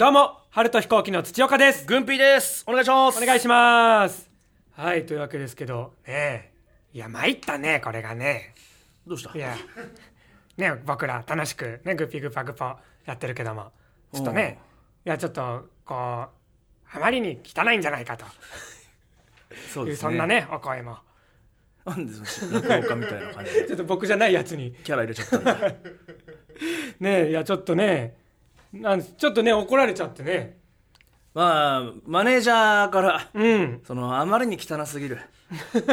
どうも、春と飛行機の土岡です。軍ピーですお願いしますお願いします。はい、というわけですけど、ねえ。いや、参ったね、これがね。どうした？いや、ね僕ら楽しく、ね、グッピグパグポやってるけども、ちょっとね、いや、ちょっと、こう、あまりに汚いんじゃないかとそうですそんなね、お声も。なんでその落語家みたいな感じで ちょっと僕じゃないやつに、キャラ入れちゃったんだ ねえ、いや、ちょっとね、なんちょっとね、怒られちゃってね。まあマネージャーからうん。そのあまりに汚すぎる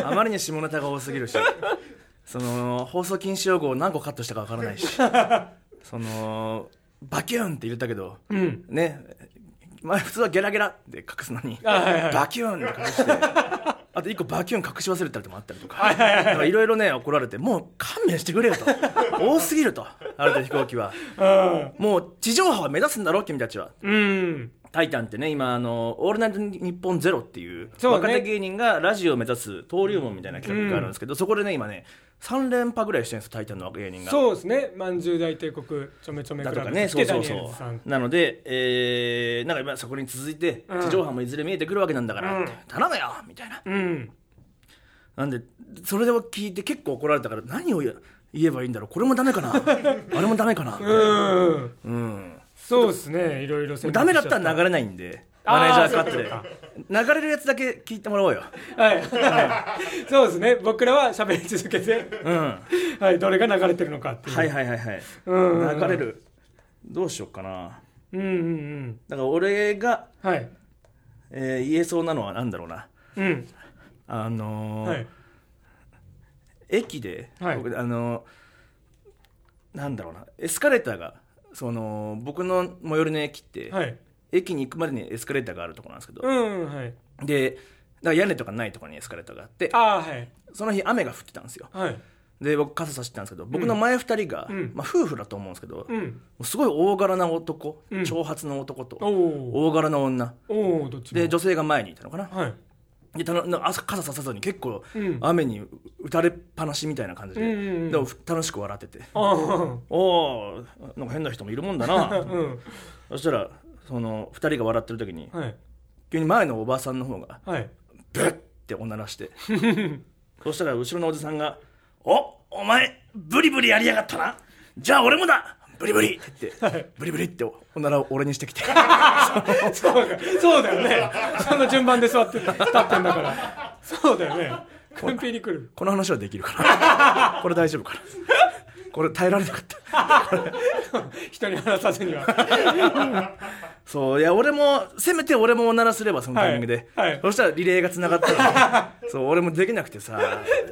あまりに下ネタが多すぎるし その放送禁止用語を何個カットしたかわからないし そのバキューンって入れたけど、うん。ね前普通はゲラゲラって隠すのにあはいはいバキューンって隠してあと一個バキューン隠し忘れたりもあったりとか。いろいろね怒られてもう勘弁してくれよと。多すぎると。ある程度飛行機は。うん。もう地上波は目指すんだろ君たちは。うん。タイタンってね今あの「オールナイトニッポンゼロっていうね。若手芸人がラジオを目指す登竜門みたいな企画があるんですけど、そこでね今ね3連覇ぐらいしてるんですよタイタンの若芸人が。そうですね。まんじゅう大帝国ちょめちょめクラブだとかね、そうそうそう。なので、えー、なんか今そこに続いて、うん地上波もいずれ見えてくるわけなんだから、うん頼むよみたいな。うん。なんで、それで聞いて結構怒られたから、何を言えばいいんだろう、これもダメかな、あれもダメかな、うん。うん。そうですね。いろいろダメだったら流れないんで、マネージャーカットで。流れるやつだけ聞いてもらおうよ。はい。はい。そうですね。僕らは喋り続けて、うん。ははい。どれが流れてるのかっていう。いはいはいはい。うん。流れ。る。どうしようかな。うんうんうん。だから俺が、はい。えー言えそうなのはなんだろうな。うん。あのーはい。駅で、はい僕あのなんだろうなエスカレーターがその僕の最寄りの駅って、はい。駅に行くまでにエスカレーターがあるところなんですけど、うん。はい。でだから屋根とかないところにエスカレーターがあってああ、はい。その日雨が降ってたんですよはい。で僕傘さしてたんですけど僕の前2人が、うんまあ、夫婦だと思うんですけど、もうん。うすごい大柄な男、うん長髪の男と。大柄な女。で女性が前にいたのかなはい。でたの傘ささずに結構うん雨に打たれっぱなしみたいな感じで,、うんうんうんでも楽しく笑っててあんか変な人もいるもんだな うん。そしたらその2人が笑ってる時にはい。急に前のおばさんの方がはい。ブッておならして そしたら後ろのおじさんが「おお前ブリブリやりやがったなじゃあ俺もだブリブリ!」って言って、ブリブリっておならを俺にしてきて そうか。そうだよね。その順番で座って、立ってんだから。そうだよね。コンピに来る。この話はできるかな これ大丈夫かなこれ耐えられなかった人に話さずには。そういや俺もせめて俺もおならすればそのタイミングで、はいはい。そしたらリレーがつながったら そう俺もできなくてさ。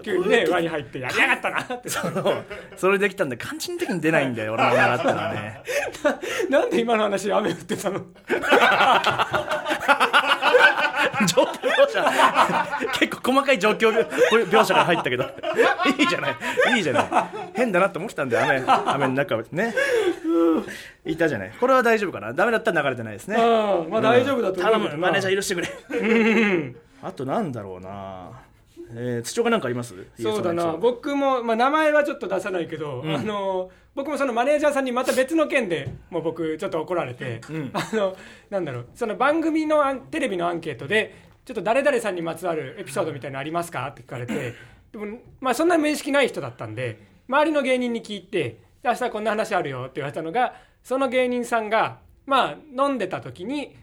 急にね、輪に入って、やりやがったなって。そう。それできたんで肝心的に出ないんだよ 俺もおならったらね。なんで今の話雨降ってたの？状況描写。結構細かい状況描写が入ったけど。いいじゃない。いいじゃない。変だなって思ってたんだよ雨。雨の中ね。いたじゃない。これは大丈夫かな。ダメだったら流れてないですね。まあ大丈夫だと思頼うけどな。むマネージャー許してくれ。あとなんだろうな。えー、土岡なんかあります？そうだな。僕も、まあ、名前はちょっと出さないけど、あの僕もそのマネージャーさんにまた別の件でもう僕ちょっと怒られて、ん。あのなんだろうその番組のテレビのアンケートでちょっと誰々さんにまつわるエピソードみたいなのありますかって聞かれて でもまあそんな面識ない人だったんで周りの芸人に聞いてで明日こんな話あるよって言われたのがその芸人さんがまあ飲んでた時に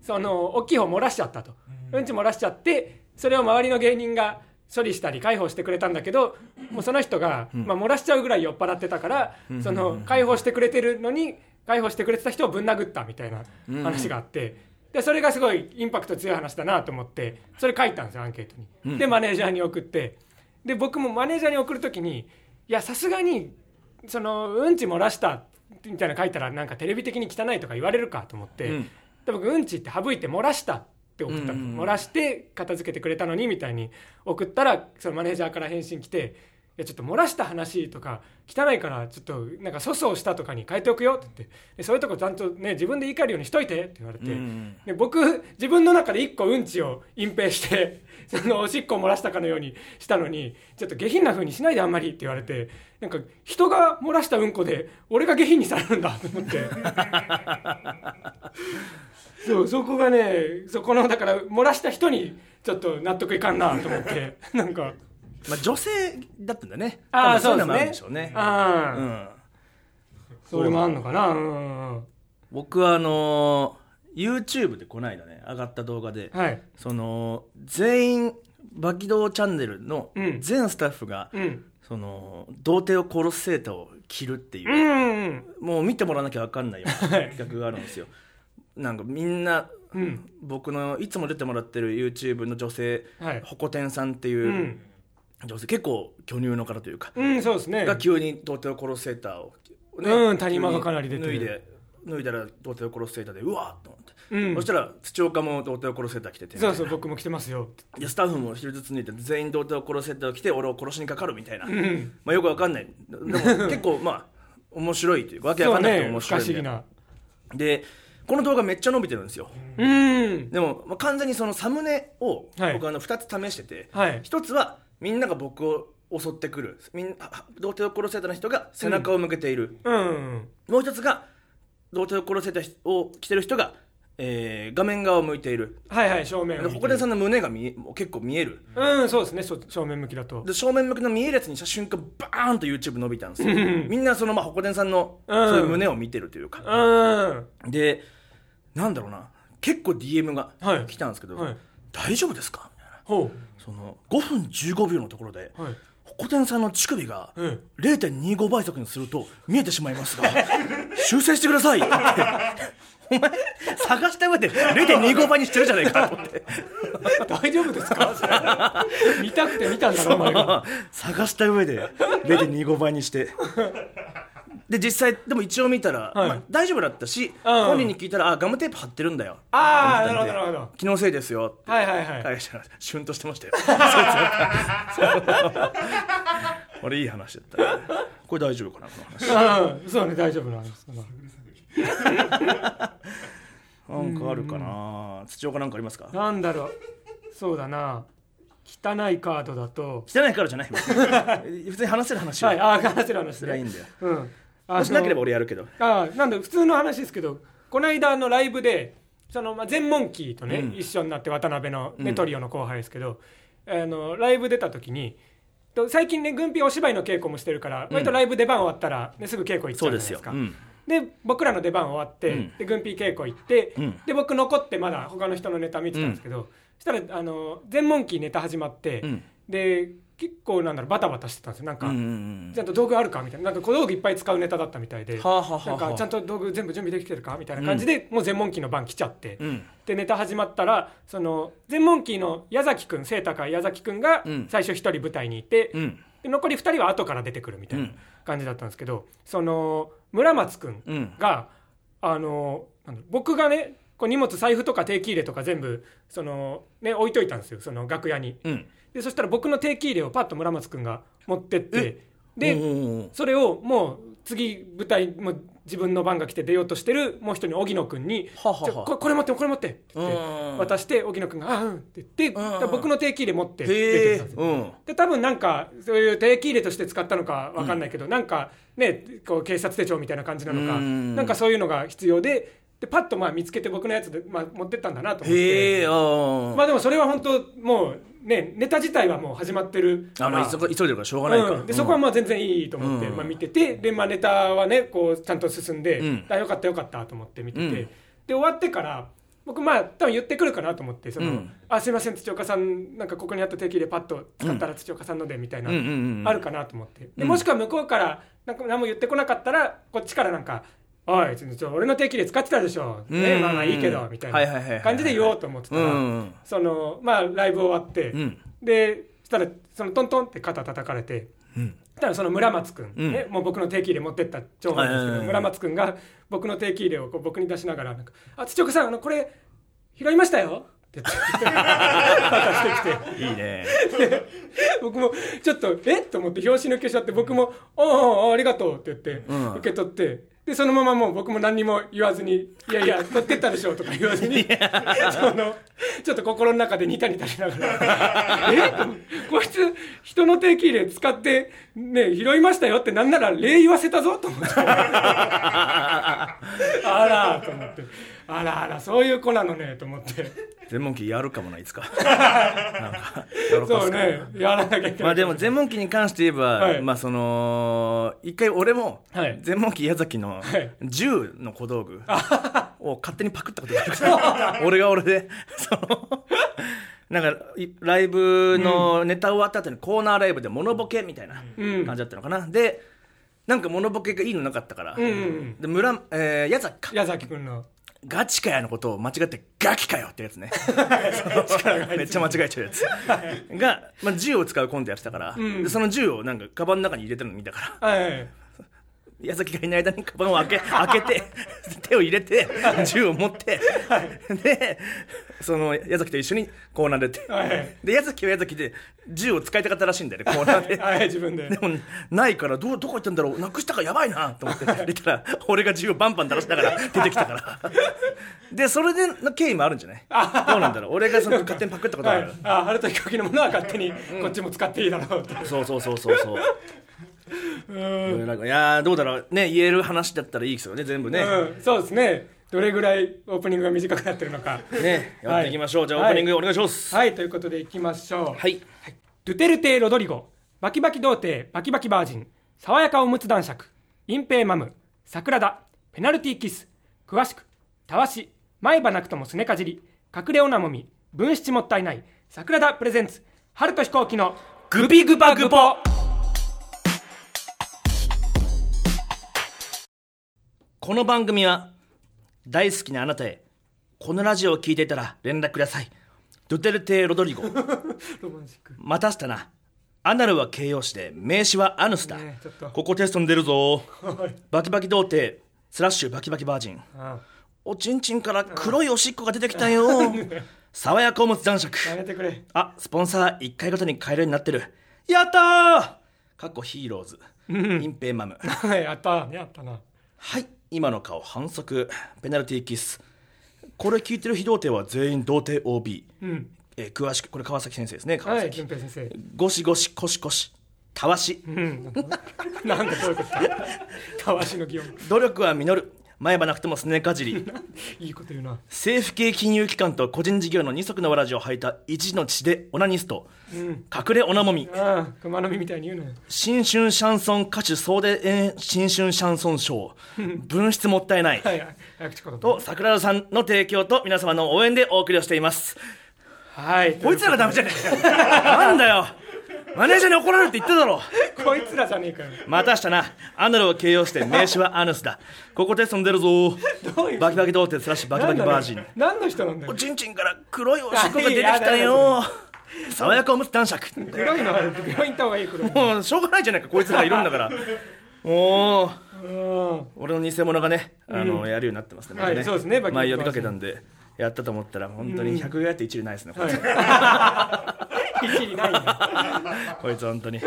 その大きい方漏らしちゃったと、うん、ち漏らしちゃってそれを周りの芸人が処理したり介抱してくれたんだけどもうその人が、まあ、漏らしちゃうぐらい酔っ払ってたから、その介抱してくれてるのに介抱してくれてた人をぶん殴ったみたいな話があって、でそれがすごいインパクト強い話だなと思ってそれ書いたんですよアンケートに。でマネージャーに送って。で僕もマネージャーに送る時にいやさすがにそのうんち漏らしたみたいなの書いたらなんかテレビ的に汚いとか言われるかと思って、うん。で僕うんちって省いて漏らした。って送ったの、うんうんうん。漏らして片付けてくれたのにみたいに送ったらそのマネージャーから返信来て「いやちょっと漏らした話とか汚いからちょっとなんか粗相したとかに変えておくよ」って言ってでそういうとこちゃんとね自分で言い換えるようにしといてって言われて、うんで僕自分の中で一個うんちを隠蔽して そのおしっこを漏らしたかのようにしたのにちょっと下品な風にしないであんまりって言われてなんか人が漏らしたうんこで俺が下品にされるんだと思って そうそこがねそこのだから漏らした人にちょっと納得いかんなと思って。なんか。まあ、女性だったんだね。ああそうですねでしょうね。ああ、うん。それもあんのかな。うんうん僕はあのー YouTube でこの間ね上がった動画で、はい。その全員バキドーチャンネルのうん。全スタッフが、うん。その童貞を殺すセーターを着るっていう。う、んうんもう見てもらわなきゃ分かんないような企画があるんですよなんかみんなうん僕のいつも出てもらってる YouTube の女性はい。ホコ天さんっていううん。女性、結構巨乳の方というか、うんそうですね。が急に童貞を殺すセーターを、うん谷間がかなり出てる。脱いで脱いだら童貞を殺すセーターでうわーっと思って、うん。そしたら土岡も童貞を殺すセーター着ててそうそう僕も来てますよ。でスタッフも一人ずつ脱いで全員童貞を殺すセーターを着て俺を殺しにかかるみたいな、んまあ、よくわかんない。でも結構まあ面白いというかわけわかんなくてね不面白いんで可思議な。でこの動画めっちゃ伸びてるんですよ。うん。でも、まあ、完全にそのサムネをはい。僕あの2つ試してて、はい。一つはみんなが僕を襲ってくるみんなあ童貞を殺せた人が背中を向けている、うん。もう一つが童貞を殺せた人を着てる人が、えー画面側を向いている。はいはい正面を見てでさんの胸が見え結構見える。うんそうですね。正面向きだと。で正面向きの見えるやつにした瞬間バーンと YouTube 伸びたんですよ。うん。みんなそのまあホコテンさんのうん。そういう胸を見てるというか、うん。でなんだろうな。結構 DM がはい。来たんですけど、はい。大丈夫ですか？みたいな。ほその5分15秒のところで、うはい。ホコテンさんの乳首がうん0.25倍速にすると見えてしまいますが 修正してくださいって。言ってお前探した上で0.25倍にしてるじゃないかと。思って大丈夫ですか？見たくて見たんだろお前が。探した上で0.25倍にしてで実際でも一応見たら、はい。まあ大丈夫だったし、うん。本人に聞いたらあガムテープ貼ってるんだよ。ああなるほどなるほど。気のせいですよ。ってはいはいはい。返したらシュンとしてましたよ。そうそう俺いい話だったね。これ大丈夫かなこの話。うん。そうね大丈夫なんですなんかあるかな。土岡なんかありますか？なんだろう。そうだな。汚いカードだと。汚いからじゃない普通に話せる話をはいああ話せる話すりゃいいんだよ。うん。あもしなければの俺やるけど。ああなんだ普通の話ですけどこの間のライブでその、まあ、全モンキーとね、うん。一緒になって渡辺の、ねうん。トリオの後輩ですけどあのライブ出た時にと最近ね軍備お芝居の稽古もしてるから、割とライブ出番終わったら、ね、すぐ稽古行っちゃそううじゃないですか。ですよ。うん。で僕らの出番終わって、うん。で軍備稽古行って、うん。で僕残ってまだ他の人のネタ見てたんですけど、そしたらあの全モンキーネタ始まって、うんで結構なんだろうバタバタしてたんですよ。なんか、うんうんうんちゃんと道具あるかみたいな。なんか小道具いっぱい使うネタだったみたいで、はあはあはあはあ。なんかちゃんと道具全部準備できてるかみたいな感じで、もう全モンキーの番来ちゃって、うん。でネタ始まったらその全モンキーの矢崎くん清高矢崎くんがうん。最初一人舞台にいて、うん。で残り2人は後から出てくるみたいなうん感じだったんですけどその村松くんうん。が、あの僕がねこう荷物財布とか定期入れとか全部その、ね、置いといたんですよ。その楽屋に。うんでそしたら僕の定期入れをパッと村松くんが持ってってでそれをもう次舞台もう自分の番が来て出ようとしてるもう一人の荻野君にははは。ここれ持ってこれ持って」って渡して荻野君が「あうん」って言って僕の定期入れ持って出てたんですよ。うん。で多分なんかそういう定期入れとして使ったのかわかんないけど、なんかねこう警察手帳みたいな感じなのか、うんなんかそういうのが必要ででパッとまあ見つけて僕のやつで、まあ、持ってったんだなと思って。まあでもそれは本当もうねネタ自体はもう始まってるあまあ急い急いでるからしょうがないか。うん、でそこはまあ全然いいと思って、うん。まあ、見ててで、まあ、ネタはねこうちゃんと進んで、うん。あよかったよかったと思って見てて、うん。で終わってから僕まあ多分言ってくるかなと思ってその、うん。あすいません土岡さんなんかここにあった定期でパッと使ったら土岡さんのでみたいな、あるかなと思って。でうん。もしくは向こうからなんか何も言ってこなかったらこっちからなんか「おい。ちょ俺の定期で使ってたでしょ、ねうん。まあまあいいけど」みたいな。感じで言おうと思ってたら、そのまあライブ終わって、うん。でそしたらそのトントンって肩叩かれて。たらその村松君、うん。ねもう僕の定期入れ持ってった長男ですけど、村松君が僕の定期入れをこう僕に出しながらなんか「あ土岡さんあのこれ拾いましたよ」って言って渡してきていいね。僕もちょっと「え？っ?」と思って拍子抜けしちゃって僕も「おうおありがとう」って言って、うん。受け取ってでそのままもう僕も何にも言わずに「いやいや。取ってったでしょ」とか言わずにそのちょっと心の中でニタニタしながら「え？こいつ人の定期入れ使ってね拾いましたよ」ってなんなら礼言わせたぞと思って。あらと思って。あらあらそういう子なのねと思って。全問記やるかもないつか。なんかそうねやらなきゃいけない。まあでも全問記に関して言えば、はい。まあその一回俺もはい。全問記矢崎のはい銃の小道具を勝手にパクったことがあるから。俺が俺で。そのなんかいライブのネタ終わった後にコーナーライブでモノボケみたいなうん。感じだったのかな、でなんかモノボケがいいのなかったから、うんうんうん。で村、えー矢崎か。矢崎君の。ガチかやのことを間違ってガキかよってやつね。めっちゃ間違えちゃうやつ。が、まあ、銃を使うコントやってたから、ん。でその銃をなんかカバンの中に入れてるの見たから。はい矢崎がいない間にカバンを開け 開けて手を入れて銃を持って、でその矢崎と一緒にコーナー出て、はい。で矢崎は矢崎で銃を使いたかったらしいんだよねコーナーで。はい自分で。でもないからどどこ行ったんだろうなくしたからやばいなと思って。出たら俺が銃をバンバン鳴らしながら出てきたから。でそれでの経緯もあるんじゃない？どうなんだろう？俺がその勝手にパクったことある、はい、あ春と飛行機のものは勝手にこっちも使っていいだろうって、そうそうそうそうそういやーどうだろう。ね言える話だったらいいですよね全部ね、うん、そうですね。どれぐらいオープニングが短くなってるのか。ねやっていきましょう、はいじゃあオープニングお願いします。はいということでいきましょう、はい、ドゥテルテ・ロドリゴ。バキバキ童貞バキバキバージン。爽やかおむつ男爵。隠蔽マム。桜田。ペナルティーキス。詳しく。たわし。前歯なくともすねかじり。隠れおなもみ。分七もったいない。桜田プレゼンツ。春と飛行機のグビグバグポこの番組は大好きなあなたへこのラジオを聞いていたら連絡ください。ドゥテルテ・ロドリゴ。またしたな。アナルは形容詞で名詞はアヌスだ、ねここテストに出るぞ。はい。バキバキ童貞スラッシュバキバキバージン。あおちんちんから黒いおしっこが出てきたよ。爽やかおむつ男爵。やめてくれ。あスポンサー1回ごとに買えるようになってる。やったー!かっこヒーローズ。隠蔽マム。はいやったやったな。はい今の顔反則ペナルティーキス。これ聞いてる非童貞は全員童貞 OB、うん。えー詳しくこれ川崎先生ですね川はい平先生。ゴシゴシコシコシ。たわしうん。なんでどういうことたわしの擬音努力は実る前歯なくてもすねかじり。いいこと言うな。政府系金融機関と個人事業の二足のわらじを履いた一の血でオナニスト、うん。隠れオナモミ。ああ熊の実みたいに言うなよ。新春シャンソン歌手総出演新春シャンソン賞。分室もったいない。はいと桜田さんの提供と皆様の応援でお送りをしています。はい。こいつらがダメじゃねえ なんだよマネージャーに怒られるって言っただろ。こいつらじゃねえかよ。またしたな。アナルを形容して名詞はアヌスだ。ここテストに出るぞ。どういうバキバキ童貞スラッシュバキバキバージン。何の人なんだよ？おちんちんから黒いおしっこが出てきたよ。爽やかおむつ男爵黒いのは病院行った方がいい黒いもうしょうがないじゃないかこいつらがいるんだから。も ううん俺の偽物がねあの、やるようになってますね,、はいそうですね前呼びかけたんでやったと思ったら本当に100やって一理ないですね、こいつ一理ない こいつ本当に。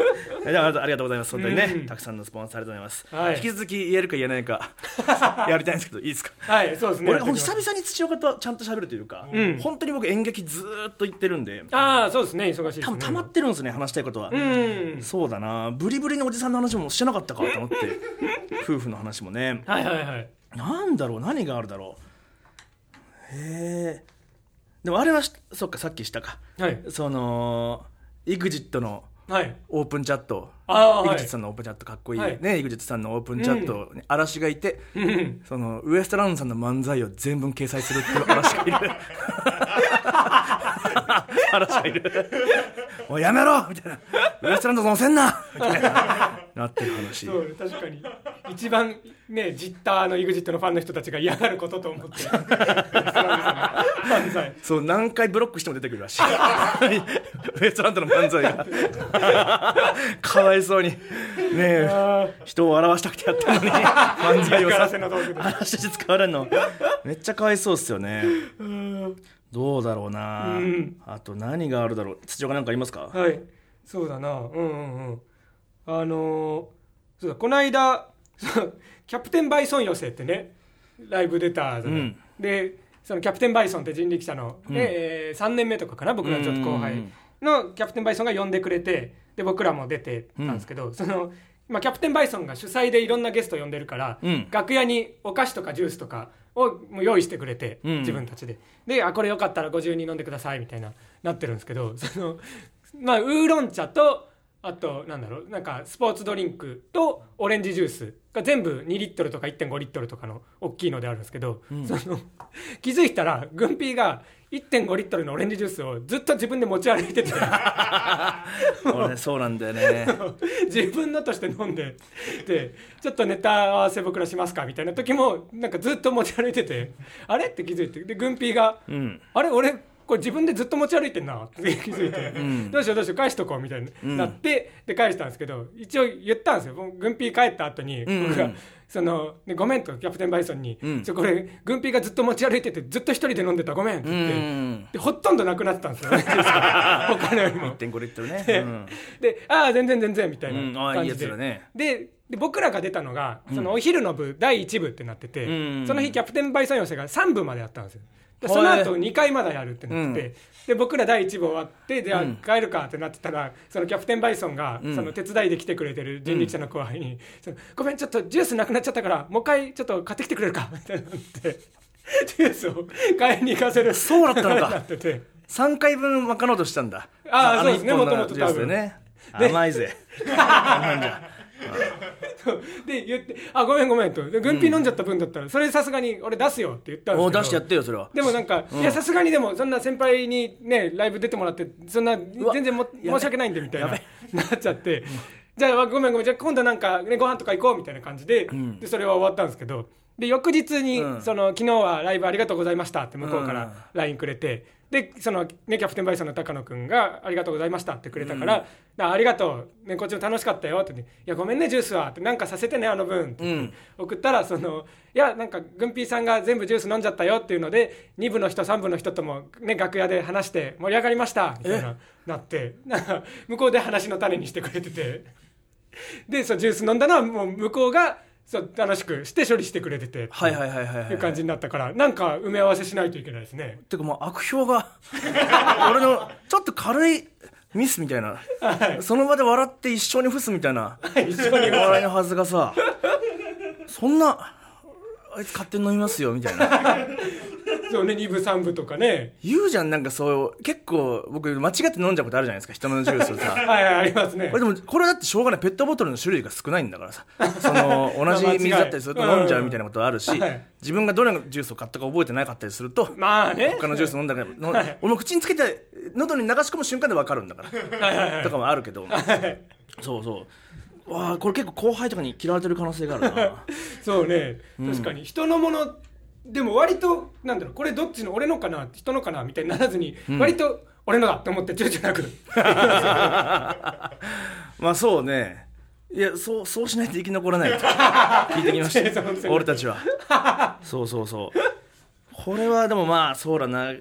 えではありがとうございます。本当にね、うん。たくさんのスポンサーありがとうございます、はい。引き続き言えるか言えないか やりたいんですけどいいですか？はいそうですね。俺久々に土岡とちゃんと喋るというか、ん。本当に僕演劇ずーっと言ってるんで。ああそうですね。忙しいね。多分溜まってるんですね話したいことは、うん。そうだな。ブリブリのおじさんの話もしてなかったかと思って。夫婦の話もね。はいはいはい。なんだろう？何があるだろう？へえでもあれはしそっかさっきしたか。はい。その EXIT のはい。オープンチャット。はい。EXIT さんのオープンチャットかっこいい、はい。ね EXIT さんのオープンチャットに嵐がいて、うん。そのウエストランドさんの漫才を全文掲載するっていう嵐がいる。嵐がいる。おいやめろみたいな。ウエストランド載せんなみたいな。なってる話。そう確かに一番ねジッターの EXIT のファンの人たちが嫌がることと思って。漫 才そう何回ブロックしても出てくるらしいウエストランドの漫才がかわいそうにねえ人を笑わしたくてやってるのに漫才をさ話して使われるのめっちゃかわいそうっすよねどうだろうな、うんあと何があるだろう土岡なんかありますかはいそうだなうんうんうんあのーそうだこの間 キャプテンバイソン寄せってねライブ出たじゃない。うん。でそのキャプテンバイソンって人力車の、うん。え3年目とかかな僕らちょっと後輩うんのキャプテンバイソンが呼んでくれてで僕らも出てたんですけど、そのまあ、キャプテンバイソンが主催でいろんなゲスト呼んでるから、うん。楽屋にお菓子とかジュースとかをもう用意してくれて、うん。自分たちで。であこれよかったらご自由に飲んでくださいみたいななってるんですけどそのまあウーロン茶とあとなんだろうなんかスポーツドリンクとオレンジジュース。が全部2リットルとか1.5リットルとかの大きいのであるんですけど、その 気づいたら軍ピーが1.5リットルのオレンジジュースをずっと自分で持ち歩いてて。俺そうなんだよね。自分のとして飲んで。でちょっとネタ合わせ僕らしますかみたいな時もなんかずっと持ち歩いててあれ？って気づいて。で軍ピーがうん。あれ？俺これ自分でずっと持ち歩いてんな。っ て気づいて、ん。どうしようどうしよう返しとこうみたいになって、で返したんですけど一応言ったんですよ。軍ピー帰った後にん僕が、そのねごめんとキャプテンバイソンに、うん。これ軍ピーがずっと持ち歩いててずっと一人で飲んでた。ごめんってう言って、んでほとんどなくなってたんですよ。他のよりも。1.5リットルね、うん。で「ああ全然全然」みたいうん。なああいいや感じで、つだね。でで僕らが出たのがそのお昼の部第1部ってなってて、うん。その日キャプテンバイソン寄せが3部までやったんですよ。でその後2回まだやるってなってで僕ら第1部終わってじゃあうん。帰るかってなってたらそのキャプテンバイソンがうん。その手伝いで来てくれてる人力車の後輩に「そのごめんちょっとジュースなくなっちゃったからもう一回ちょっと買ってきてくれるか」みたいになって ジュースを買いに行かせる。そうだったのか。なってて。3回分賄おうとしたんだ。ああのそうですねもともとジュースでね。で甘いぜ で言って「あごめんごめん」と「で軍ピ飲んじゃった分だったらそれさすがに俺出すよ」って言ったんですけど。お出してやってよそれは。でもなんか、いやさすがにでもそんな先輩にねライブ出てもらってそんなわ全然も申し訳ないんでみたいな。や なっちゃって、じゃあごめんごめんじゃあ今度なんか、ね、ご飯とか行こうみたいな感じで,、ん。でそれは終わったんですけど。で翌日に、うん。その昨日はライブありがとうございましたって向こうかうん。ら LINE くれて。でそのね、キャプテンバイソンの高野君が「ありがとうございました」ってくれたから「あありがとう、ね、こっちも楽しかったよ」って、ね「いやごめんねジュースは」って「なんかさせてねあの分」って言って送ったらそのいやなんか軍ピーさんが全部ジュース飲んじゃったよ。っていうので2部の人3部の人とも、ね、楽屋で話して盛り上がりました。みたいななってなんか向こうで話の種にしてくれてて。でそうジュース飲んだのはもう向こうが楽しくして処理してくれててはいはいはいはいはいってい。う感じになったからなんか埋め合わせしないといけないですね。てかもう悪評が 俺のちょっと軽いミスみたいな、その場で笑って一生に伏すみたいな。一緒に笑いのはずがさそんなあいつ勝手に飲みますよみたいな そうね2部3部とかね。言うじゃんなんかそう結構僕間違って飲んじゃうことあるじゃないですか人のジュースをさ。はいはいありますね。これでもこれだってしょうがないペットボトルの種類が少ないんだからさ。その同じ 水だったりすると飲んじゃうみたいなことあるし、自分がどれのジュースを買ったか覚えてなかったりするとまあね。他のジュース飲んだからのはい。俺も口につけて喉に流し込む瞬間で分かるんだから。はいはいはい。とかもあるけど。そうそう。わあこれ結構後輩とかに嫌われてる可能性があるな。そうね。確かに。人のものでも割となんだろうこれどっちの俺のかな人のかなみたいにならずに、割と俺のだと思って 躊躇なく。まあそうね。いやそうそうしないと生き残らないと。聞いてきました。俺たちは。そうそうそう。これはでもまあそうだな。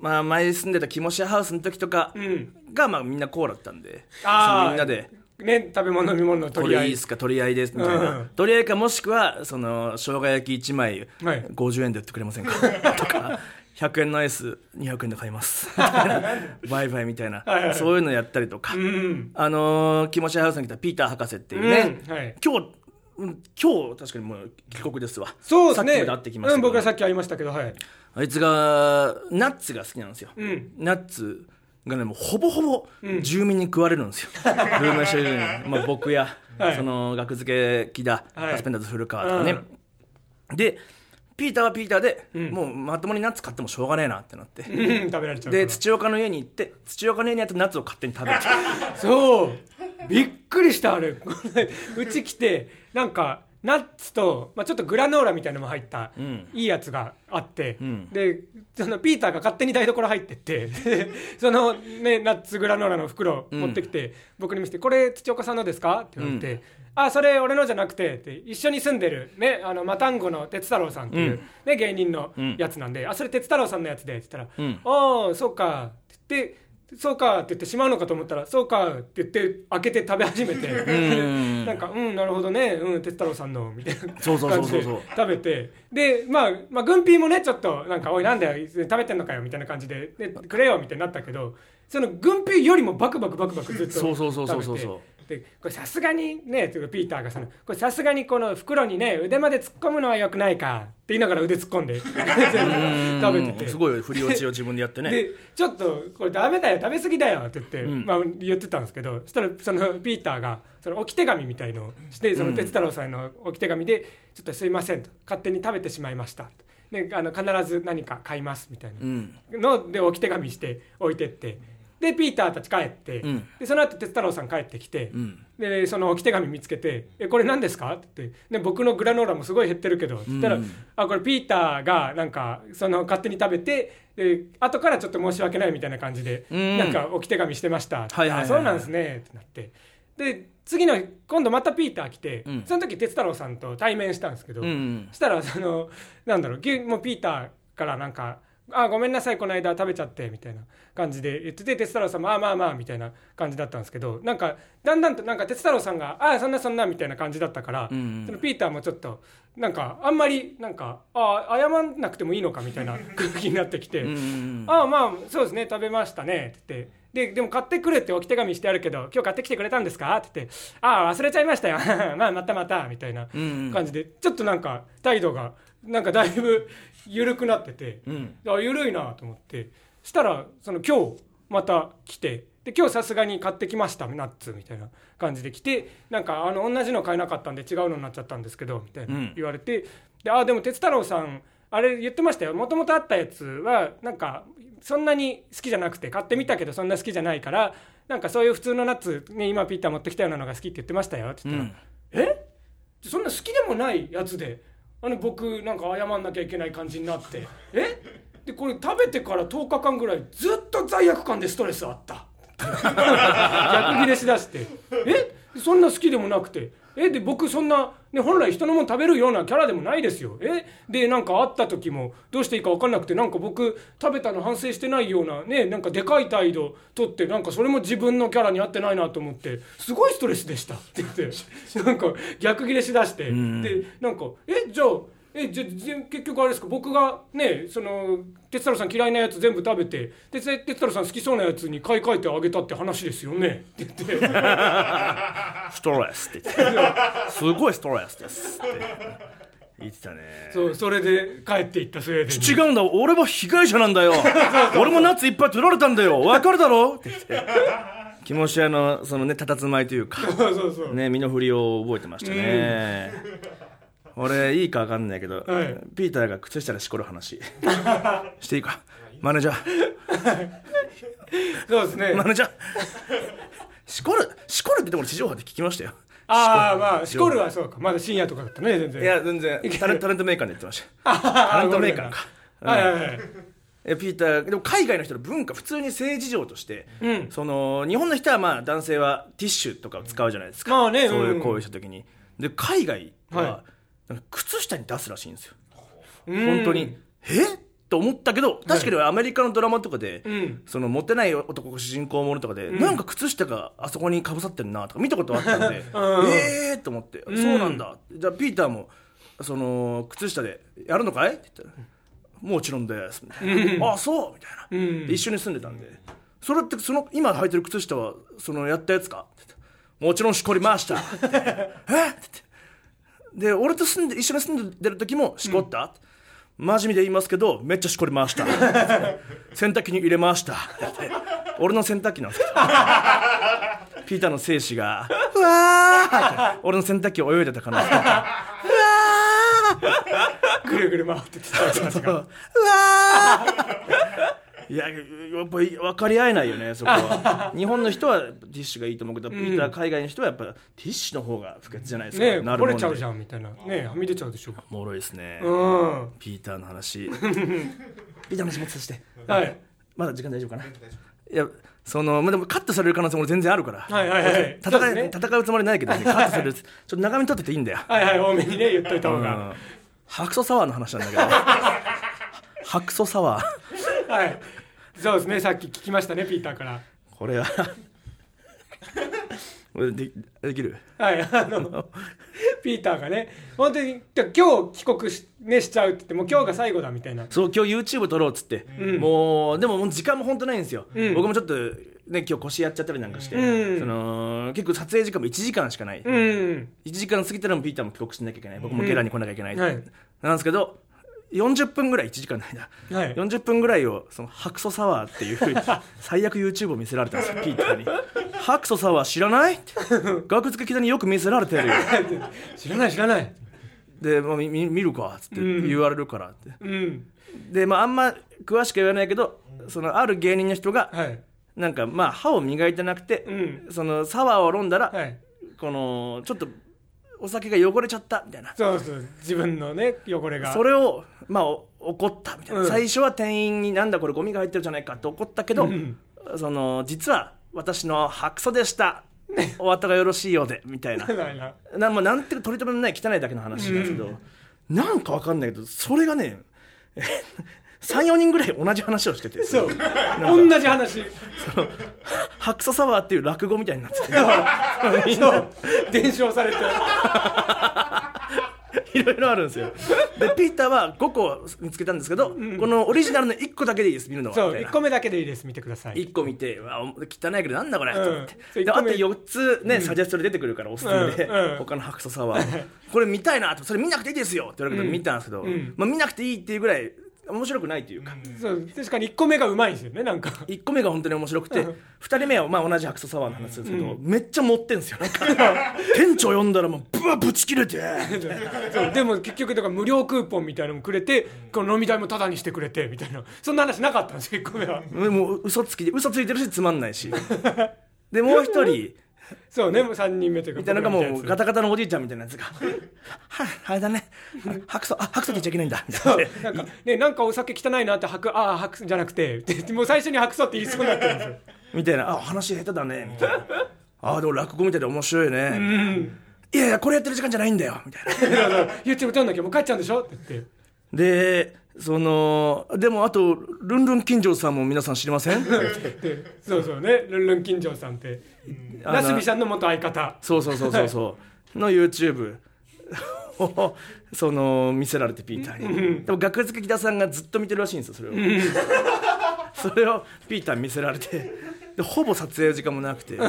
まあ前住んでたキモシアハウスの時とかうん。がまあみんなこうだったんで。みんなでね食べ物飲み物のこ取り合い。れいいですか？取り合いですみたいな、うん。取り合いかもしくはその生姜焼き1枚はい。50円で売ってくれませんか？とか100円のアイス200円で買います。バイバイみたいな。はいはいそういうのやったりとか、うん。あのー、気持ちハウスに来たピーター博士っていうね、うん。はい。今日うん今日確かにもう帰国ですわ。そうですね。さっきまで会ってきましたうん、僕らさっき会いましたけどはい。あいつがナッツが好きなんですよ、うん。ナッツがねもうほぼほぼ住民に食われるんですよ、ルームシェルに、まあ、僕や、はい。その学付け木田、はい。サスペンダーズ古川とかね、でピーターはピーターで、ん。もうまともにナッツ買ってもしょうがねえなってなって、うん食べられちゃうで土岡の家に行って土岡の家にあったナッツを勝手に食べる。そう。びっくりしたあれ。うち来てなんかナッツと、まあ、ちょっとグラノーラみたいなのも入った、ん。いいやつがあって、ん。でそのピーターが勝手に台所入ってってで その、ね、ナッツグラノーラの袋持ってきて、僕に見せて「これ土岡さんのですか?」って言われて「あそれ俺のじゃなくて」って一緒に住んでる、ね、あのマタンゴの哲太郎さんっていう、うん。ね、芸人のん。やつなんで「あそれ哲太郎さんのやつで」って言ったら「うん。ああそうか」って言ってそうかって言ってしまうのかと思ったらそうかって言って開けて食べ始めて。ん。なんかうんなるほどねうん哲太郎さんのみたいなそうそうそうそう感じで食べて。でまあまあ軍ピーもねちょっとなんかおいなんだよ食べてんのかよみたいな感じででくれよみたいになったけどその軍ピーよりもバクバクバクバクずっとそうそうそうそうそう食べてでこれさすがにねピーターがそのこれさすがにこの袋にね腕まで突っ込むのはよくないかって言いながら腕突っ込んで食べてて。すごい振り落ちを自分でやってね。でちょっとこれダメだよ食べ過ぎだよって言って、ん。まあ、言ってたんですけどそしたらそのピーターがその置き手紙みたいのをしてその哲太郎さんの置き手紙で「ちょっとすいません」と「勝手に食べてしまいました」であの必ず何か買いますみたいうん。なので置き手紙して置いてってでピーターたち帰って、うん。でその後哲太郎さん帰ってきて、うん。でその置き手紙見つけて「えこれ何ですか?」って。言ってで「僕のグラノーラもすごい減ってるけど」って言ったら「うん。あこれピーターがなんかその勝手に食べてで後からちょっと申し訳ないみたいな感じで、うん。なんか置き手紙してました」はいはいそうなんですね」ってなって。で次の今度またピーター来て、うん。その時哲太郎さんと対面したんですけど、うんそしたらそのなんだろうもうピーターからなんか「あごめんなさいこの間食べちゃって」みたいな感じで言ってて哲太郎さんも「あまあまあ」みたいな感じだったんですけどなんかだんだんとなんか哲太郎さんが「あそんなそんな」みたいな感じだったから、うん。そのピーターもちょっとなんかあんまりなんか「あ謝んなくてもいいのか」みたいな 空気になってきて。うんああまあそうですね食べましたねって言ってででも買ってくれって置き手紙してあるけど今日買ってきてくれたんですか？って言ってああ忘れちゃいましたよ。まあまたまたみたいなうん。感じでちょっとなんか態度がなんかだいぶ緩くなっててうん。あ緩いなと思って。したらその今日また来てで今日さすがに買ってきましたナッツみたいな感じで来てなんかあの同じの買えなかったんで違うのになっちゃったんですけどみたいなうん。言われて、であでも哲太郎さんあれ言ってましたよ。もともとあったやつはなんかそんなに好きじゃなくて買ってみたけどそんな好きじゃないからなんかそういう普通のナッツ、ね、今ピーター持ってきたようなのが好きって言ってましたよって言ったら、え？そんな好きでもないやつであの僕なんか謝んなきゃいけない感じになって。え？でこれ食べてから10日間ぐらいずっと罪悪感でストレスあった。逆ギレしだして。え？そんな好きでもなくて。えで僕そんな、ね、本来人のもの食べるようなキャラでもないですよ。えでなんか会った時もどうしていいか分かんなくてなんか僕食べたの反省してないようなねなんかでかい態度とってなんかそれも自分のキャラに合ってないなと思ってすごいストレスでしたって言って なんか逆ギレしだしてん。でなんかえじゃあえじゃ結局あれですか？僕がねその哲太郎さん嫌いなやつ全部食べてで哲太郎さん好きそうなやつに買い替えてあげたって話ですよね？って言って。ストレスって。言ってすごいストレスですって。言ってたね。そうそれで帰っていったスウェーデンに違うんだ。俺は被害者なんだよ。俺もナッツいっぱい取られたんだよ。わかるだろ？って言って。気持ち屋のそのねたたつまいというか。そうそうそう、ね身の振りを覚えてましたね、俺いいか分かんないけど、はい。ピーターが靴下でしこる話。していいか？マネージャー。そうですね。マネージャー。しこるしこるってところ地上波で聞きましたよ。ああまあシコルはそうか。まだ深夜とかだったね全然。いや全然。タ レタレントメーカーで言ってました。あタレントメーカーか。はいはいはい。えピーターでも海外の人の文化普通に性事情として、うん。その日本の人はまあ男性はティッシュとかを使うじゃないですか、まあねそういう行為した時に。で海外は、は靴下に出すらしいんですよ。うん。本当に。え？と思ったけど確かにアメリカのドラマとかで、うん。そのモテない男が主人公ものとかで、なんか靴下があそこにかぶさってるなとか見たことあったんで、うん。ええー、と思って、そうなんだ。じゃあピーターもその靴下でやるのかい？って言ったらもちろんです。みたいな、あそう？みたいな、一緒に住んでたんで。それってその今履いてる靴下はそのやったやつか？って言ってもちろんしこりました。え？って言ってで俺と住んで一緒に住んでる時もしこった、真面目で言いますけどめっちゃしこりました。洗濯機に入れました。俺の洗濯機なんです。けどピーターの精子が「うわー!って」俺の洗濯機を泳いでた可能性がぐるぐる回っててた。うわーいややっぱり分かり合えないよねそこは。日本の人はティッシュがいいと思うけど、ピーター海外の人はやっぱティッシュの方が不潔じゃないですか、ねなるれちゃうじゃんみたいな。ねはみ出ちゃうでしょおもろいですね、うん。ピーターの話。ピーターの話もっとさせて。はい。まだ時間大丈夫かな？いやそのまあでもカットされる可能性も全然あるから、はいはいはい。戦うね。戦うつもりないけど、ね、カットされる。ちょっと長めに撮ってていいんだよ、はいはい多めにね言っといた方が。うん。白素サワーの話なんだけど。白素サワーはい。そうですね。さっき聞きましたねピーターから。これは。これでできる？はい。あのピーターがね。本当にで今日帰国し,、ね、しちゃうって言ってもう今日が最後だみたいな。そう今日 YouTube 撮ろうっつって、うん。もうでももう時間も本当ないんですよ、うん。僕もちょっとね今日腰やっちゃったりなんかして、うん。その結構撮影時間も1時間しかない、うん。1時間過ぎたらもうピーターも帰国しなきゃいけない。僕もゲラに来なきゃいけない、はい。なんですけど40分ぐらい1時間の間。はい。40分ぐらいをそのハクソサワーっていうふうに 最悪 YouTube を見せられたんですよピーターに「ハクソサワー知らない?」って「学付け北によく見せられてるよ」知らない知らない。で、まあ、み見見るかっつってうん。言われるからって、うん。でまああんま詳しくは言わないけどそのある芸人の人がはい。なんかまあ歯を磨いてなくて、うん。そのサワーを飲んだら、はい。このちょっとお酒が汚れちゃったみたいな。そうそう自分のね汚れが。それをまあお怒ったみたいな、うん。最初は店員になんだこれゴミが入ってるじゃないかって怒ったけど、うん。その実は私の白素でした。お後がよろしいようでみたいな。なまあ、なんていうか取り留めのない汚いだけの話なんですけど、なんかわかんないけどそれがね34人ぐらい同じ話をしてて。そう。同じ話。白素サワーっていう落語みたいになってて。みんなそう。伝承されて。いろいろあるんですよ。でピーターは5個見つけたんですけど、このオリジナルの1個だけでいいです。見るのは。そう。みたいな。1個目だけでいいです。見てください。1個見て汚いけどなんだこれ、うん。と思って。そうであと一個目。4つね、サジェストで出てくるからおすすめで、うん。うん。他の白素サワーこれ見たいなと。それ見なくていいですよって言われたけど、見たんですけど、ん。まあ、見なくていいっていうぐらい面白くないというか、そう。確かに1個目がうまいんですよねなんか。1個目が本当に面白くて、2人目はまあ同じ白素サワーの話ですけど、めっちゃ持ってんすよ。なんか 店長呼んだらもうブワぶち切れて。そう。でも結局だから無料クーポンみたいなのもくれてこの飲み代もタダにしてくれてみたいな。そんな話なかったんですよ1個目は。もう嘘つきで嘘ついてるしつまんないし。でもう一人そうねもう3人目というかみたいなのがもうガタガタのおじいちゃんみたいなやつが「はあれだね白素あ白素って言っちゃいけないんだ」みたいな。なんかねなんかお酒汚いなって吐くああ吐くじゃなくてでもう最初に吐くそうって言いそうになってるんです。よみたいな「あ話下手だね」みたいな「あでも落語みたいで面白いね」いやいやこれやってる時間じゃないんだよ」みたいな。そうそう。YouTube 撮んなきゃもう帰っちゃうんでしょ？って言って。でそのでもあとルンルン金城さんも皆さん知りません？でそうそうねルンルン金城さんってなすびさんの元相方。そうそうそうそうそう。の YouTube をその見せられてピーターに。でも学付け木田さんがずっと見てるらしいんですよそれを。それをピーターに見せられて。でほぼ撮影時間もなくて。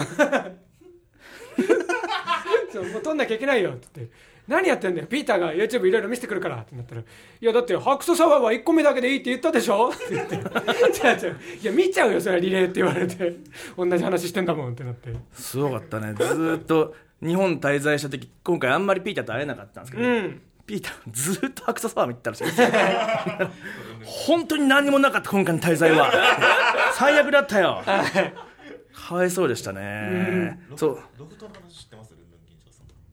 そうもう撮んなきゃいけないよって何やってんだよ？ピーターが YouTube いろいろ見せてくるから。ってなったら「いやだって白素サワーは1個目だけでいいって言ったでしょ?」って言って「違う違う。いや見ちゃうよそれはリレー」って言われて。同じ話してんだもん。ってなって。すごかったね。ずーっと日本滞在した時今回あんまりピーターと会えなかったんですけど、うん。ピーターずーっと白素サワー見てたらしい。本当に何にもなかった今回の滞在は。最悪だったよ。かわいそうでしたね、そう。ロフトの話知ってます？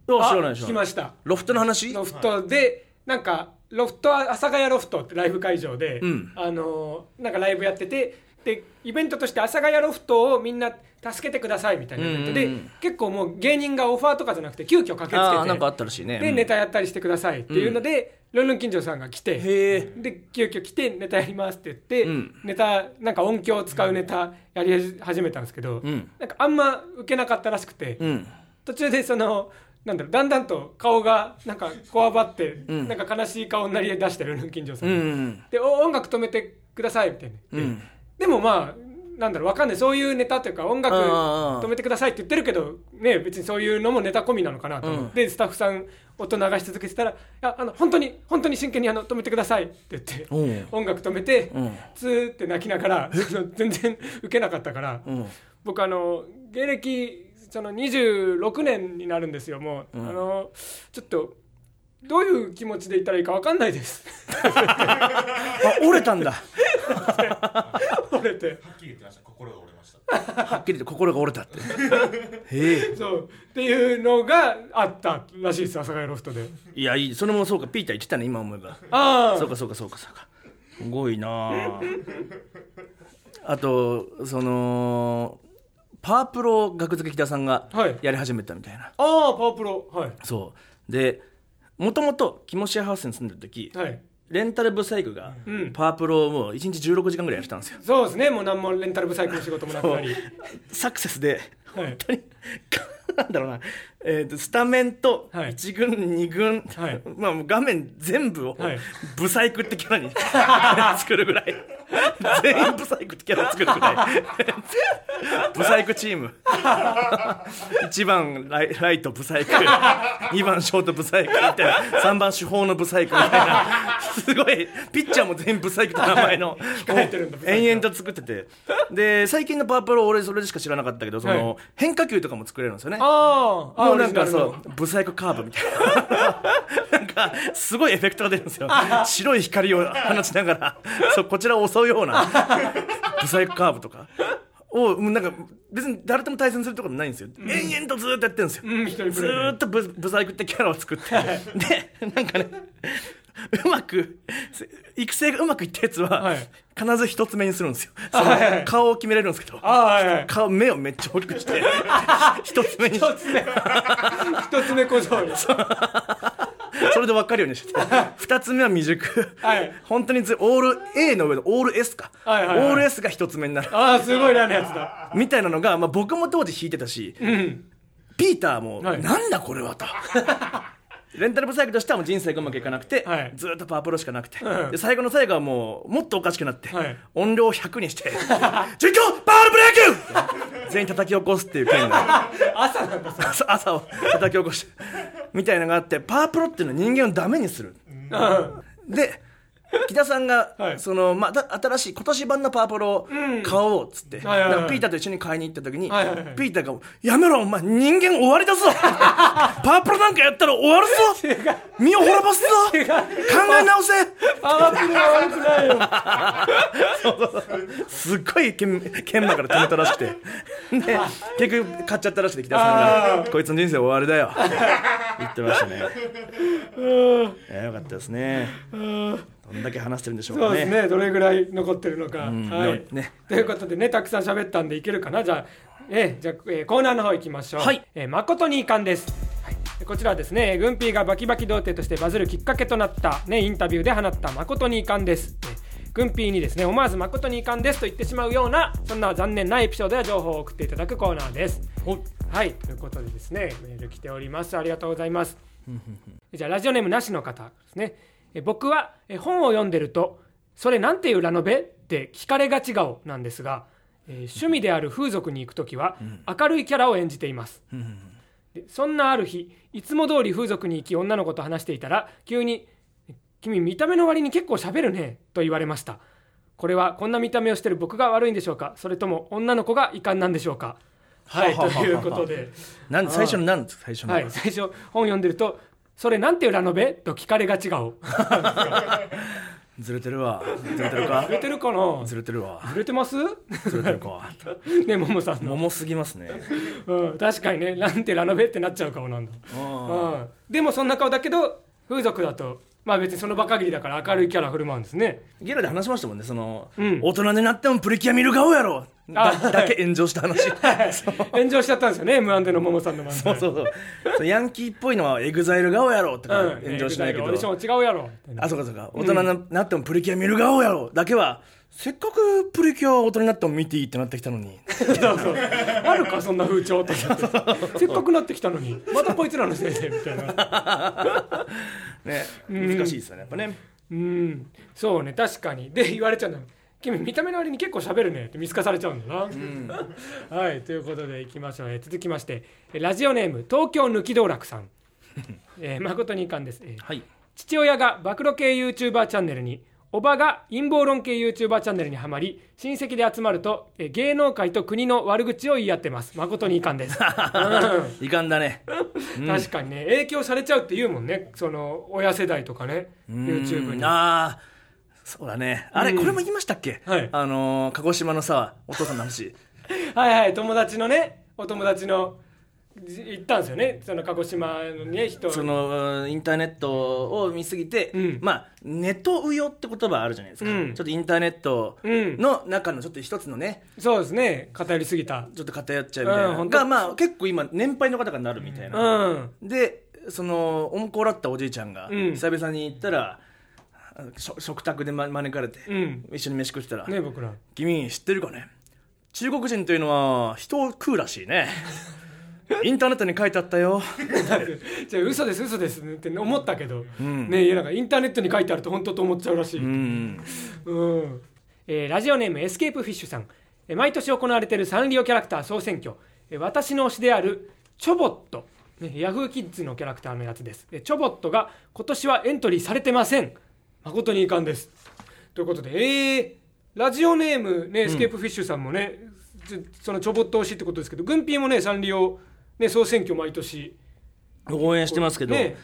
あ知らない聞きました。ロフトの話？ロフトでなんかロフト阿佐ヶ谷ロフトってライブ会場で、うん。あのーなんかライブやっててでイベントとして阿佐ヶ谷ロフトをみんな助けてくださいみたいな。イベントで、うんうんうん。結構もう芸人がオファーとかじゃなくて急遽駆けつけて。あーなんかあったらしいね。うん。でネタやったりしてくださいっていうので、ルンルン金城さんが来て。へえで急遽来てネタやりますって言って、うん。ネタなんか音響を使うネタやり始めたんですけど、うん。なんかあんま受けなかったらしくて、うん。途中でそのなんだろうだんだんと顔がなんかこわばって、うん。なんか悲しい顔になり出してるルン金城さ、うんんでお音楽止めてくださいみたいな。うん。でもまあなんだろうわかんない。そういうネタというか音楽あー止めてくださいって言ってるけどね別にそういうのもネタ込みなのかなと思って、スタッフさん音流し続けてたら「いやあの本当に本当に真剣にあの止めてください」って言っておう。音楽止めて、うん。ツーって泣きながらその全然受けなかったから、うん。僕あの芸歴その26年になるんですよもう、うん。あのちょっとどういう気持ちでいたらいいか分かんないです。あ折れたんだ。折れて。はっきり言ってました。心が折れました。はっきりと心が折れたって。へえ。そう。っていうのがあったらしいです阿佐ヶ谷ロフトで。いやいいそれもそうか。ピーター言ってたね今思えば。ああ。そうかそうかそうかそうか。すごいなあ。あとそのパワープロ学付け北さんがはい。やり始めたみたいな、ああパワープロ。はい。そう。でもともとキモシェハウスに住んでる時はい。レンタルブサイクが、うん。パワープロをもう1日16時間ぐらいやってたんですよ。そうですね。もう何もレンタルブサイクの仕事もなくなり。サクセスではい。本当に なんだろうな、えーとスタメンとはい。1軍、2軍、はい。まあ、もう画面全部をはい。ブサイクってキャラに 作るぐらい全員ブサイクってキャラ作るぐらい。ブサイクチーム。1番ライライトブサイク。2番ショートブサイクみたいな。3番主砲のブサイクみたいな。すごい。ピッチャーも全員ブサイクって名前の。延々と作ってて。で最近のパワープロ俺それでしか知らなかったけどその、はい。変化球とかも作れるんですよね。ああもうなんかそうブサイクカーブみたいな。なんかすごいエフェクトが出るんですよ。白い光を放ちながら。そうこちらを襲うような ブサイクカーブとか。をもうなんか別に誰とも対戦するところないんですよ、延々とずーっとやってるんですよ、うんずーっとブブサイクってキャラを作って。でなんかねうまく育成がうまくいったやつは、はい。必ず一つ目にするんですよ。はいはい。顔を決めれるんですけど。はいはい。顔目をめっちゃ大きくして 一つ目に。一つ目。一つ目小僧に それで分かるようにして。て2つ目は未熟、はい。本当にずオール A の上でオール S か、はいはいはい。オール S が1つ目になる。ああすごいなのやつだ。みたいなのが、まあ、僕も当時弾いてたし、うん。ピーターも、はい。なんだこれはと。レンタルブサイクとしてはもう人生がうまくいかなくて、はい。ずーっとパワープロしかなくて、うん。で最後の最後はもうもっとおかしくなって、はい。音量100にして「実況パワールブレイク!」全員叩き起こすっていう件が 朝なんださ朝朝を叩き起こして。みたいなのがあってパワープロっていうのは人間をダメにする。うん。で木田さんが、はい。そのまた新しい今年版のパワープロを買おうっつって、はいはいはい。なんかピーターと一緒に買いに行った時に、はいはいはい。ピーターが「やめろお前人間終わりだぞ。パワープロなんかやったら終わるぞ。身を滅ぼすぞ。考え直せ!パワープロは悪くないよ。すっごい研研磨から止めたらしくて。で結局買っちゃったらしくて木田さんが「こいつの人生終わりだよ」言ってましたね。よかったですねどんだけ話してるんでしょうかね。そうですね。どれぐらい残ってるのか、ん。はい。ね。ということでねたくさん喋ったんでいけるかな？じゃあえーじゃあ、えーコーナーの方行きましょう。はい。えー誠に遺憾です、はい。でこちらはですねグンピーがバキバキ童貞としてバズるきっかけとなった、ね、インタビューで放った誠に遺憾です、えーグンピーにですね思わず誠に遺憾ですと言ってしまうようなそんな残念なエピソードや情報を送っていただくコーナーです。はい。ということでですねメール来ております。ありがとうございます。じゃあラジオネームなしの方ですね。え僕はえ本を読んでると「それなんていうラノベ?」って聞かれがち顔なんですが、えー趣味である風俗に行く時は明るいキャラを演じています、でそんなある日いつも通り風俗に行き女の子と話していたら急に「君見た目の割に結構喋るね」と言われました。これはこんな見た目をしてる僕が悪いんでしょうか？それとも女の子が遺憾なんでしょうか？はい。ということで。なん最初のなんです最初の、はい、最初本読んでると「それなんていうラノベ?」と聞かれがち顔ずれてるわ。ずれてるか？ずれてるかな？ずれてるわ。ずれてます？ずれてるか。ねももさんの、桃すぎますね。うん、確かにね。なんてラノベってなっちゃう顔なんだ、うん、でもそんな顔だけど風俗だとまあ別にその場限りだから明るいキャラ振る舞うんですね。ゲラで話しましたもんねその、うん。大人になってもプリキュア見る顔やろあだだけ炎上した話。炎上しちゃったんですよね M−1 でのももさんの漫才。そうそうそう。ヤンキーっぽいのはエグザイル顔やろとかうん、炎上しないけど、オーディション違うやろあそうかそうか。大人になってもプリキュア見る顔やろだけはせっかくプリキュア大人になっても見ていいってなってきたのに。そうそうあるかそんな風潮と思ってせっかくなってきたのに。またこいつらのせいでみたいな。ね難しいですよねやっぱね。うん。そうね確かに。で言われちゃうんだ君見た目の割に結構喋るねって見透かされちゃうんだな、はいということでいきましょう、えー続きまして。えーラジオネーム東京抜き道楽さん、えー誠に遺憾です、えーはい。父親が暴露系 YouTuber チャンネルにおばが陰謀論系 YouTuber チャンネルにはまり親戚で集まるとえー芸能界と国の悪口を言い合ってます。誠に遺憾です、遺憾だね。うん。確かにね。影響されちゃうって言うもんね。その親世代とかね。YouTube に。ああそうだね。あれ、うん。これも言いましたっけ、はい。あのー鹿児島のさお父さんの話。はいはい。友達のね。お友達のじ行ったんですよね。その鹿児島のね人。そのインターネットを見すぎて、うん。まあネトウヨって言葉あるじゃないですか、うん。ちょっとインターネットうん。の中のちょっと一つのねそうですね。偏りすぎた。ちょっと偏っちゃうみたいな、うんがまあ結構今年配の方がなるみたいな、うん。でその温厚だったおじいちゃんがうん。久々に行ったら、食卓で、ま、招かれて、うん。一緒に飯食ってたら、ね僕ら君知ってるかね？中国人というのは人を食うらしいねインターネットに書いてあったよ。じゃあ嘘です嘘ですって思ったけど、ん。ねいやなんかインターネットに書いてあると本当と思っちゃうらしい、うん。うん。えーラジオネームエスケープフィッシュさん、えー毎年行われているサンリオキャラクター総選挙、えー私の推しであるチョボット、ね、ヤフーキッズのキャラクターのやつです、えーチョボットが今年はエントリーされてません。誠に遺憾です。ということでえー、ラジオネーム、ね、エスケープフィッシュさんもね、そのチョボット推しってことですけど軍ピーもねサンリオ、ね、総選挙毎年。応援してますけど、ね。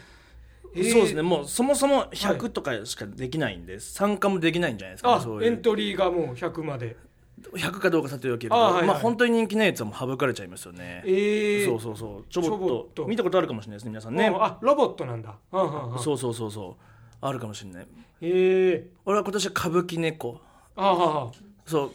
えー。そうですね。もうそもそも100とかしかできないんで、参加もできないんじゃないですか、ね、うエントリーがもう100まで。100かどうかさておきあはいはいまあ本当に人気ないやつはもう省かれちゃいますよね、えー、そうそうそう。ちょぼっと。と。見たことあるかもしれないですね皆さんね。ああロボットなんだ。そうそうそうそう。あるかもしれない。へえ俺は今年は歌舞伎猫。あはそう。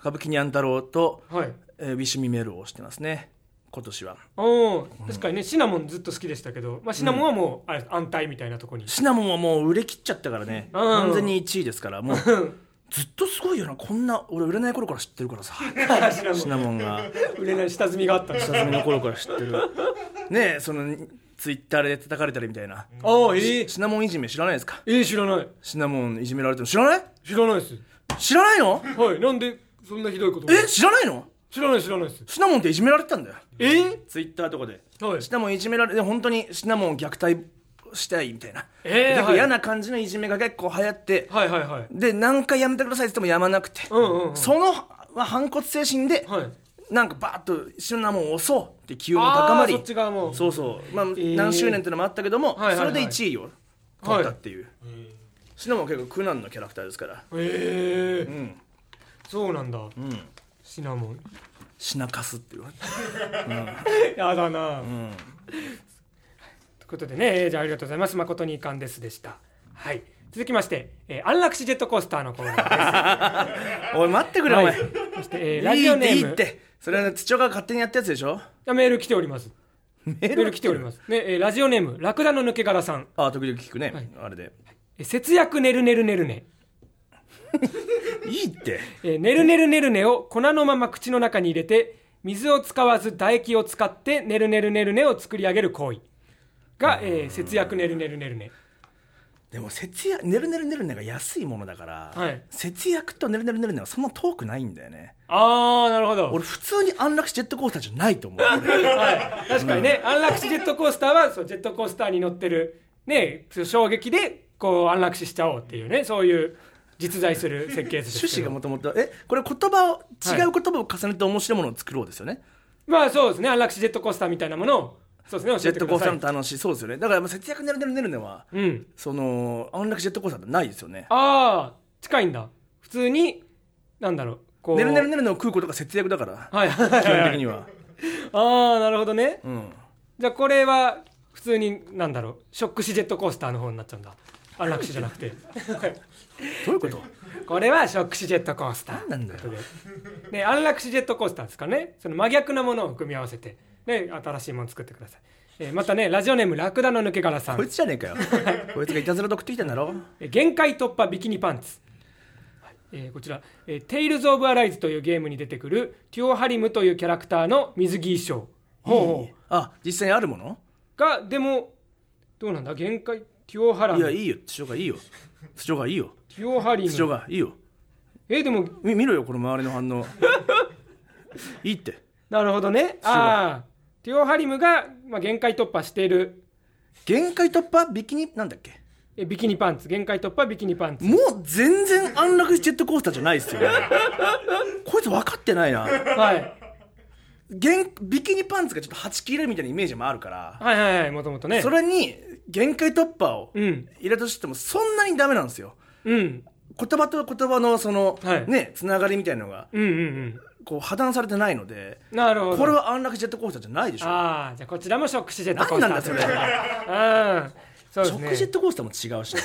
歌舞伎にゃん太郎と、ははい。えーウィッシュミメルをしてますね今年は。おー確かにねシナモンずっと好きでしたけど、まあ、シナモンはもう、あれ安泰みたいなとこに。シナモンはもう売れ切っちゃったからね。うん。完全に1位ですから。もう ずっとすごいよな。こんな俺売れない頃から知ってるからさ。シナモンシナモンが。売れない下積みがあった。んです下積みの頃から知ってる。ねえそのツイッターで叩かれたりみたいな。ああえー、シナモンいじめ知らないですか？えー、知らない。シナモンいじめられてるの知らない？知らないです。知らないの？はいなんでそんなひどいことえ知らないの？知らない知らないです。シナモンっていじめられてたんだよ。え？ー、ツイッターとかで。はい。シナモンいじめられて本当にシナモン虐待したいみたいな、えー嫌な感じのいじめが結構流行って、はいはいはい。で何回やめてくださいって言ってもやまなくて、うんうんうんそのまあ反骨精神で、はい。なんかバーッとシナモンを押そうって機運も高まり。そっち側も。そうそう、まあー。何周年ってのもあったけども、はいはいはい。それで1位を取ったっていう、シナモンは結構苦難のキャラクターですから。えー。うん。そうなんだ。うんシナモン。シナカスって言われて やだな、うんということでね、えーじゃあありがとうございます。誠に遺憾ですでした。はい。続きまして、えー安楽死ジェットコースターのコーナーです。おい待ってくれ、お前。はいそして、えーラジオネーム。いいっていいって。それは土地が勝手にやったやつでしょ？あメール来ております。メール来ておりますす、ねえーラジオネームラクダの抜け殻さん。あ時々聞くね、はい。あれで。えー節約ねるねるねるねいいって。えーねるねるねるねを粉のまま口の中に入れて水を使わず唾液を使ってねるねるねるねを作り上げる行為。が、えー節約ねるねるねるね。でも節約ねるねるねるねが安いものだから、はい。節約とねるねるねるねはそんな遠くないんだよね。ああなるほど。俺普通に安楽死ジェットコースターじゃないと思う。はい、確かにね、安楽死ジェットコースターはそうジェットコースターに乗ってる、ね、衝撃でこう安楽死しちゃおうっていうねそういう実在する設計図趣旨がもともとえこれ言葉を違う言葉を重ねて面白いものを作ろうですよね、まあそうですね。安楽死ジェットコースターみたいなものをそうですね。ジェットコースターの楽しいそうですよね。だからまあ節約ねるねるねるねはうん。その安楽死ジェットコースターってないですよね。ああ近いんだ。普通になんだろうこう。ねるねるねるねを食うことが節約だからはい。基本はい的には。ああなるほどね。うん。じゃあこれは普通になんだろうショック死ジェットコースターの方になっちゃうんだ安楽死じゃなくて。どういうこと？これはショック死ジェットコースター。何なんだよ。ね、安楽死ジェットコースターですかね。その真逆なものを組み合わせて、ね、新しいもの作ってください、えーまたねラジオネームラクダの抜け殻さん。こいつじゃねえかよ。こいつがいたずらと送ってきたんだろ？えー限界突破ビキニパンツ、はい。えーこちら、えーテイルズ・オブ・アライズというゲームに出てくるティオ・ハリムというキャラクターの水着衣装。ほうあ実際にあるもの？がでもどうなんだ？限界ティオ・ハラムいやいいよ。土がいいよ。土がいいよ。ティオ・ハリム土がいいよ。えーでも。み見ろよこの周りの反応。いいって。なるほどね。ああティオ・ハリムが、まあ、限界突破している。限界突破？ビキニなんだっけ？えビキニパンツ。限界突破ビキニパンツ。もう全然安楽死ジェットコースターじゃないっすよ。ねこいつ分かってないな。はい。限ビキニパンツがちょっとはち切れるみたいなイメージもあるから、はいはいはいもともとね。それに限界突破をうん。入れたとしてもそんなにダメなんですよ。うん。言葉と言葉のその、はい。ねつながりみたいなのがうんうんうん。こう破談されてないのでなるほど。これは安楽死ジェットコースターじゃないでしょ。ああじゃあこちらもショックシジェットコースター何なんだそれ。う んそうですね。ショックジェットコースターも違うし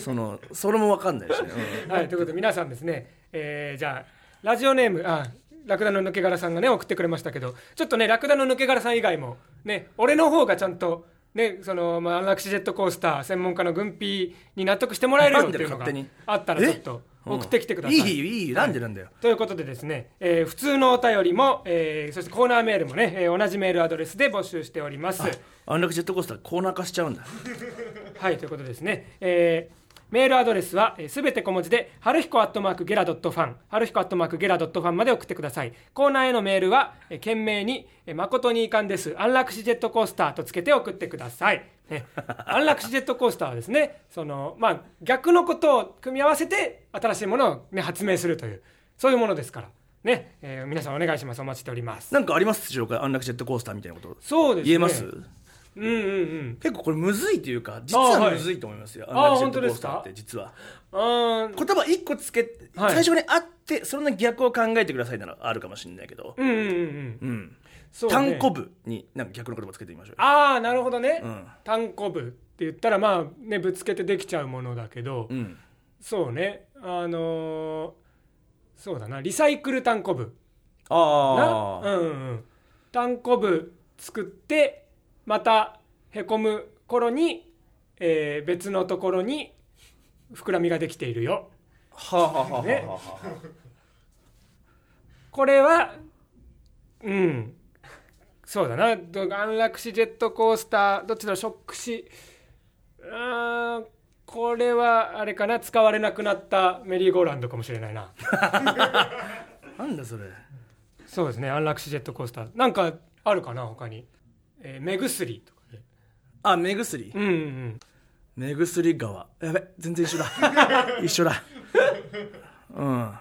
そのそれも分かんないしね、うん。はいということで皆さんですねえーじゃあラジオネームあラクダの抜け殻さんがね送ってくれましたけどちょっとねラクダの抜け殻さん以外もね俺の方がちゃんとねそのまあ安楽死ジェットコースター専門家の軍ピに納得してもらえるよっていうのがあったらちょっと送ってきてください、うんいいよいいよなんでなんだよ、ということでですね、えー普通のお便りも、えーそしてコーナーメールもね、えー同じメールアドレスで募集しております。安楽ジェットコースターコーナー化しちゃうんだ。はい、ということですね。えーメールアドレスはすべて小文字で、はるひこアットマークゲラドットファン、はるひこアットマークゲラドットファンまで送ってください。コーナーへのメールは、えー懸命に、えー誠に遺憾です、安楽死ジェットコースターとつけて送ってください。ね、安楽死ジェットコースターはですね、その、まあ、逆のことを組み合わせて、新しいものを、ね、発明するという、そういうものですから。ね、えー皆さんお願いします。お待ちしております。なんかありますでしょうか？安楽ジェットコースターみたいなことそうですね。言えます？うんうんうん。結構これむずいというか実あはいはむずいと思いますよ、あ安楽ジェットコースターって本実は。言葉一個つけ、はい。最初にあってそれの逆を考えてくださいならあるかもしれないけど、うんうんうん。うん。うんそうね。単行部になんか逆の言葉つけてみましょうよ。ああなるほどね、うん。単行部って言ったらまあねぶつけてできちゃうものだけど、うん。そうね。あのーそうだな。リサイクル単行部なああ、うんうんうん。単行部作ってまたへこむ頃に、えー別のところに膨らみができているよ。はあはあはあはあね。はこれはうん。そうだな。ど安楽死ジェットコースターどっちだろうショック死うーんこれはあれかな。使われなくなったメリーゴーランドかもしれないな。あなんだそれ。そうですね。安楽死ジェットコースター。なんかあるかな他に、えー目薬とかね。あ目薬？うんうん目薬川やべ全然一緒だ。一緒だ。うん。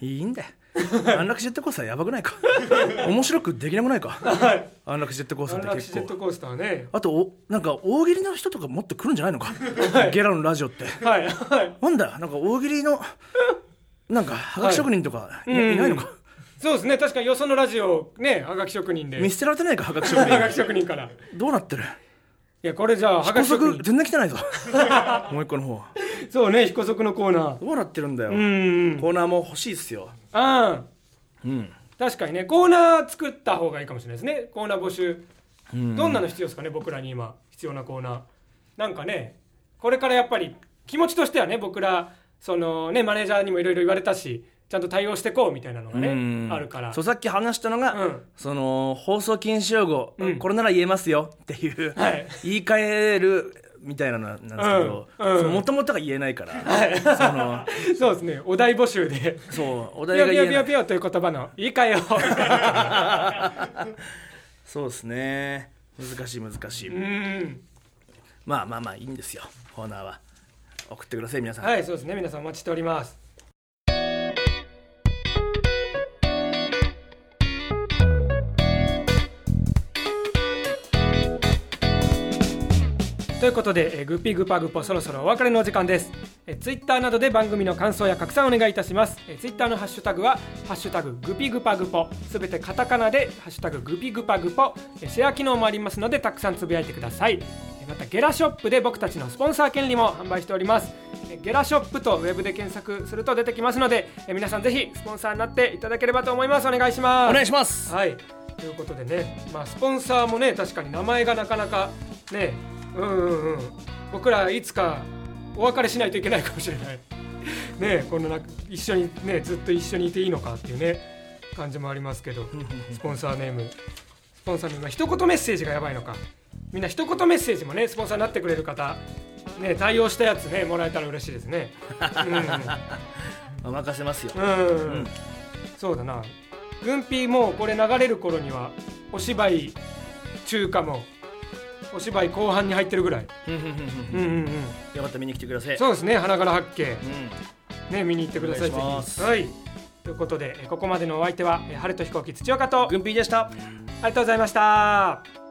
いいんだよ。安楽ジェットコースターやばくないか？面白くできなくないか？はい。安楽ジェットコースタ安ーって結構楽死ジェットコースターね。あとおなんか大喜利の人とかもっと来るんじゃないのか？ゲラのラジオって。はい。はい。なんだよなんか大喜利のなんかはがき職人とかい,、うん。いないのか？そうですね。確かによそのラジオねはがき職人で。見捨てられてないかはがき職はがき人職人から。いどうなってる？やこれじゃあはが高き職人。速全然来てないぞ。もう一個の方。そうね彦足のコーナー。どうなってるんだよ、コーナーも欲しいっすよ。ああうん、確かにねコーナー作った方がいいかもしれないですね。コーナー募集。うん。どんなの必要ですかね僕らに今。必要なコーナー。なんかねこれからやっぱり気持ちとしてはね僕らそのねマネージャーにもいろいろ言われたしちゃんと対応してこうみたいなのがねうん。あるから。そうさっき話したのが、うん。その放送禁止用語、うんこれなら言えますよっていう、はい。言い換えるみたいなのなんですけどうん。うん。もともとが言えないから、その そうですね。お題募集で。そうおピ題が言えない。ヨピヨピヨピヨという言葉の言い換えを。そうですね。難しい難しい、うん。まあまあまあいいんですよ。コーナーは。送ってください皆さん、はいそうですね。皆さんお待ちしておりますということで、えーグッピーグパグポそろそろお別れのお時間です、えー、ツイッターなどで番組の感想や拡散お願いいたします、えー、ツイッターのハッシュタグはハッシュタググピグパグポすべてカタカナでハッシュタググピグパグポえーシェア機能もありますのでたくさんつぶやいてください。えーまたゲラショップで僕たちのスポンサー権利も販売しております。えーゲラショップとウェブで検索すると出てきますのでえー皆さんぜひスポンサーになっていただければと思います。お願いします。お願いします。はい、ということでね、まあ、スポンサーもね確かに名前がなかなかねうんうんうん。僕らいつかお別れしないといけないかもしれない。ねこんなな一緒にねずっと一緒にいていいのかっていうね感じもありますけど。スポンサーネーム。スポンサーネームは一言メッセージがやばいのか。みんな一言メッセージもねスポンサーになってくれる方。ね対応したやつねもらえたら嬉しいですね。うん任せますよ。うん、うん、そうだな。軍ピーもこれ流れる頃にはお芝居中華もお芝居後半に入ってるぐらい。うんうんうんよかったら見に来てください。そうですね花柄八景うん。ね見に行ってくださいはい。ということでえここまでのお相手はえ春と飛行機土岡と。あり軍ピーでした。がとうございました